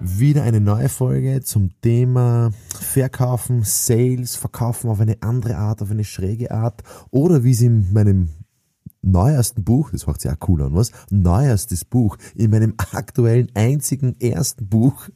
wieder eine neue Folge zum Thema Verkaufen, Sales, Verkaufen auf eine andere Art, auf eine schräge Art oder wie es in meinem neuesten Buch, das macht sich auch cool an, was? Neuestes Buch, in meinem aktuellen einzigen ersten Buch,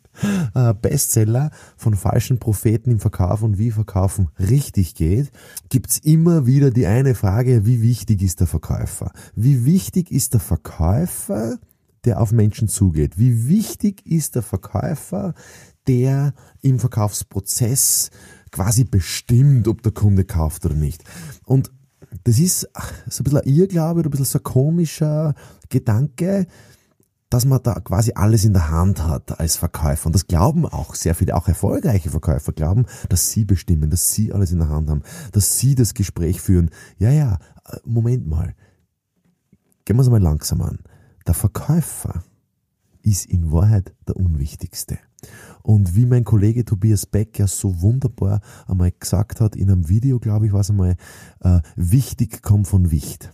äh, Bestseller von falschen Propheten im Verkauf und wie Verkaufen richtig geht, gibt's immer wieder die eine Frage, wie wichtig ist der Verkäufer? Wie wichtig ist der Verkäufer, der auf Menschen zugeht? Wie wichtig ist der Verkäufer, der im Verkaufsprozess quasi bestimmt, ob der Kunde kauft oder nicht? Und das ist so ein bisschen ein Irrglaube oder ein bisschen so ein komischer Gedanke, dass man da quasi alles in der Hand hat als Verkäufer. Und das glauben auch sehr viele, auch erfolgreiche Verkäufer glauben, dass sie bestimmen, dass sie alles in der Hand haben, dass sie das Gespräch führen. Ja, ja, Moment mal. Gehen wir es mal langsam an. Der Verkäufer ist in Wahrheit der Unwichtigste. Und wie mein Kollege Tobias Beck ja so wunderbar einmal gesagt hat, in einem Video, glaube ich, war es einmal, äh, wichtig kommt von Wicht.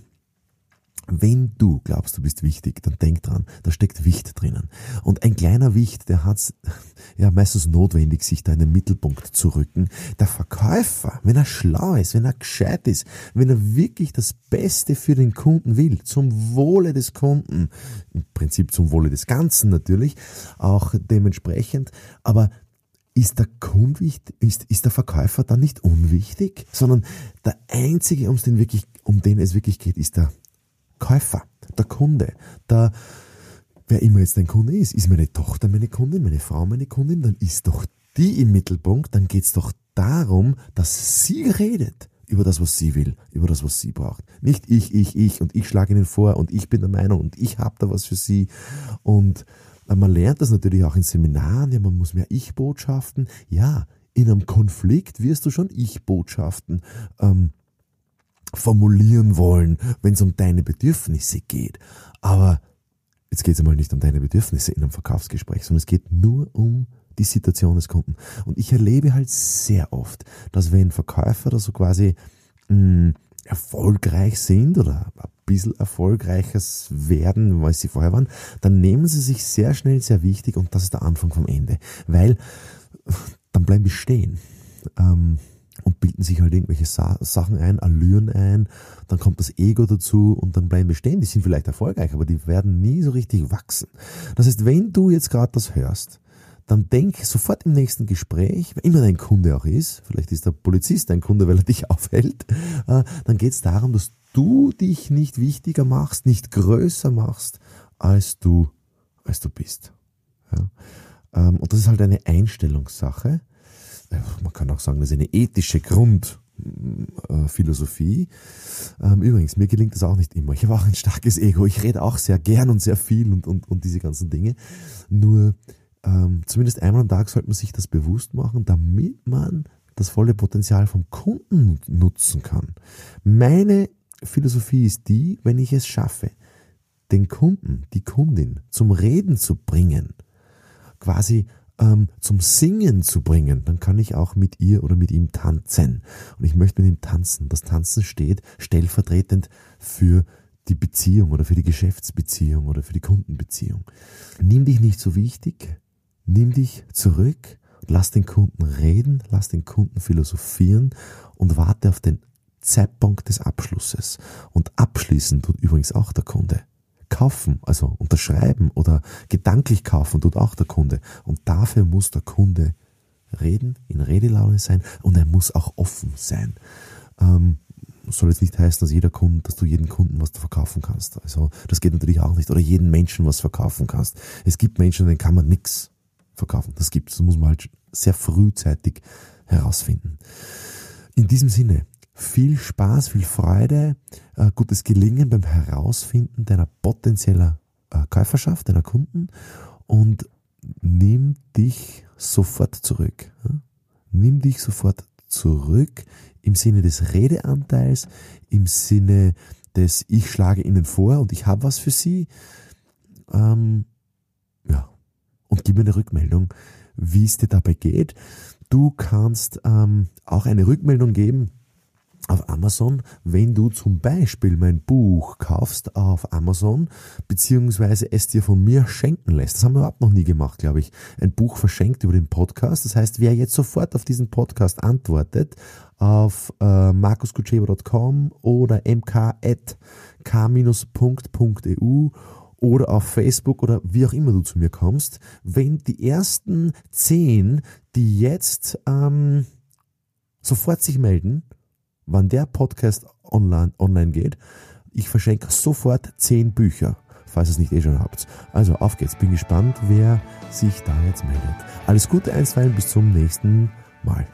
Wenn du glaubst, du bist wichtig, dann denk dran, da steckt Wicht drinnen. Und ein kleiner Wicht, der hat's ja meistens notwendig, sich da in den Mittelpunkt zu rücken. Der Verkäufer, wenn er schlau ist, wenn er gescheit ist, wenn er wirklich das Beste für den Kunden will, zum Wohle des Kunden, im Prinzip zum Wohle des Ganzen natürlich, auch dementsprechend, aber ist der Kunde ist, ist der Verkäufer dann nicht unwichtig, sondern der einzige, um den wirklich, um den es wirklich geht, ist der Käufer, der Kunde, der, wer immer jetzt dein Kunde ist, ist meine Tochter meine Kundin, meine Frau meine Kundin, dann ist doch die im Mittelpunkt, dann geht's doch darum, dass sie redet über das, was sie will, über das, was sie braucht. Nicht ich, ich, ich und ich schlage ihnen vor und ich bin der Meinung und ich habe da was für sie. Und äh, man lernt das natürlich auch in Seminaren, ja, man muss mehr Ich-Botschaften. Ja, in einem Konflikt wirst du schon Ich-Botschaften ähm, formulieren wollen, wenn es um deine Bedürfnisse geht. Aber jetzt geht es einmal nicht um deine Bedürfnisse in einem Verkaufsgespräch, sondern es geht nur um die Situation des Kunden. Und ich erlebe halt sehr oft, dass wenn Verkäufer da so quasi mh, hm, erfolgreich sind oder ein bisschen erfolgreiches werden, weil sie vorher waren, dann nehmen sie sich sehr schnell sehr wichtig und das ist der Anfang vom Ende. Weil dann bleiben die stehen. Ähm, und bilden sich halt irgendwelche Sa Sachen ein, Allüren ein, dann kommt das Ego dazu und dann bleiben bestehen. Die sind vielleicht erfolgreich, aber die werden nie so richtig wachsen. Das heißt, wenn du jetzt gerade das hörst, dann denk sofort im nächsten Gespräch, wer immer dein Kunde auch ist, vielleicht ist der Polizist dein Kunde, weil er dich aufhält, äh, dann geht es darum, dass du dich nicht wichtiger machst, nicht größer machst, als du, als du bist. Ja? Ähm, und das ist halt eine Einstellungssache man kann auch sagen, das ist eine ethische Grundphilosophie. Ähm, übrigens, mir gelingt das auch nicht immer. Ich habe auch ein starkes Ego. Ich rede auch sehr gern und sehr viel und, und, und diese ganzen Dinge. Nur ähm, zumindest einmal am Tag sollte man sich das bewusst machen, damit man das volle Potenzial vom Kunden nutzen kann. Meine Philosophie ist die, wenn ich es schaffe, den Kunden, die Kundin zum Reden zu bringen, quasi ähm, zum Singen zu bringen, dann kann ich auch mit ihr oder mit ihm tanzen. Und ich möchte mit ihm tanzen. Das Tanzen steht stellvertretend für die Beziehung oder für die Geschäftsbeziehung oder für die Kundenbeziehung. Nimm dich nicht so wichtig, nimm dich zurück, lass den Kunden reden, lass den Kunden philosophieren und warte auf den Zeitpunkt des Abschlusses. Und abschließen tut übrigens auch der Kunde. Kaufen, also unterschreiben oder gedanklich kaufen tut auch der Kunde. Und dafür muss der Kunde reden, in Redelaune sein und er muss auch offen sein. Ähm, soll jetzt nicht heißen, dass jeder Kunde, dass du jeden Kunden was verkaufen kannst. Also das geht natürlich auch nicht. Oder jeden Menschen was verkaufen kannst. Es gibt Menschen, denen kann man nichts verkaufen. Das gibt es. Das muss man halt sehr frühzeitig herausfinden. In diesem Sinne, viel Spaß, viel Freude, äh, gutes Gelingen beim Herausfinden deiner potenzieller äh, Käuferschaft, deiner Kunden und nimm dich sofort zurück. Nimm dich sofort zurück im Sinne des Redeanteils, im Sinne des Ich schlage Ihnen vor und ich habe was für Sie. Ähm, ja, und gib mir eine Rückmeldung, wie es dir dabei geht. Du kannst ähm, auch eine Rückmeldung geben auf Amazon, wenn du zum Beispiel mein Buch kaufst auf Amazon, beziehungsweise es dir von mir schenken lässt. Das haben wir überhaupt noch nie gemacht, glaube ich. Ein Buch verschenkt über den Podcast. Das heißt, wer jetzt sofort auf diesen Podcast antwortet, auf äh, markuskucheva.com oder mk.k-punkt.eu oder auf Facebook oder wie auch immer du zu mir kommst, wenn die ersten zehn, die jetzt ähm, sofort sich melden, wann der Podcast online, online geht, ich verschenke sofort zehn Bücher, falls ihr es nicht eh schon habt. Also auf geht's, bin gespannt, wer sich da jetzt meldet. Alles Gute einstweilen, bis zum nächsten Mal.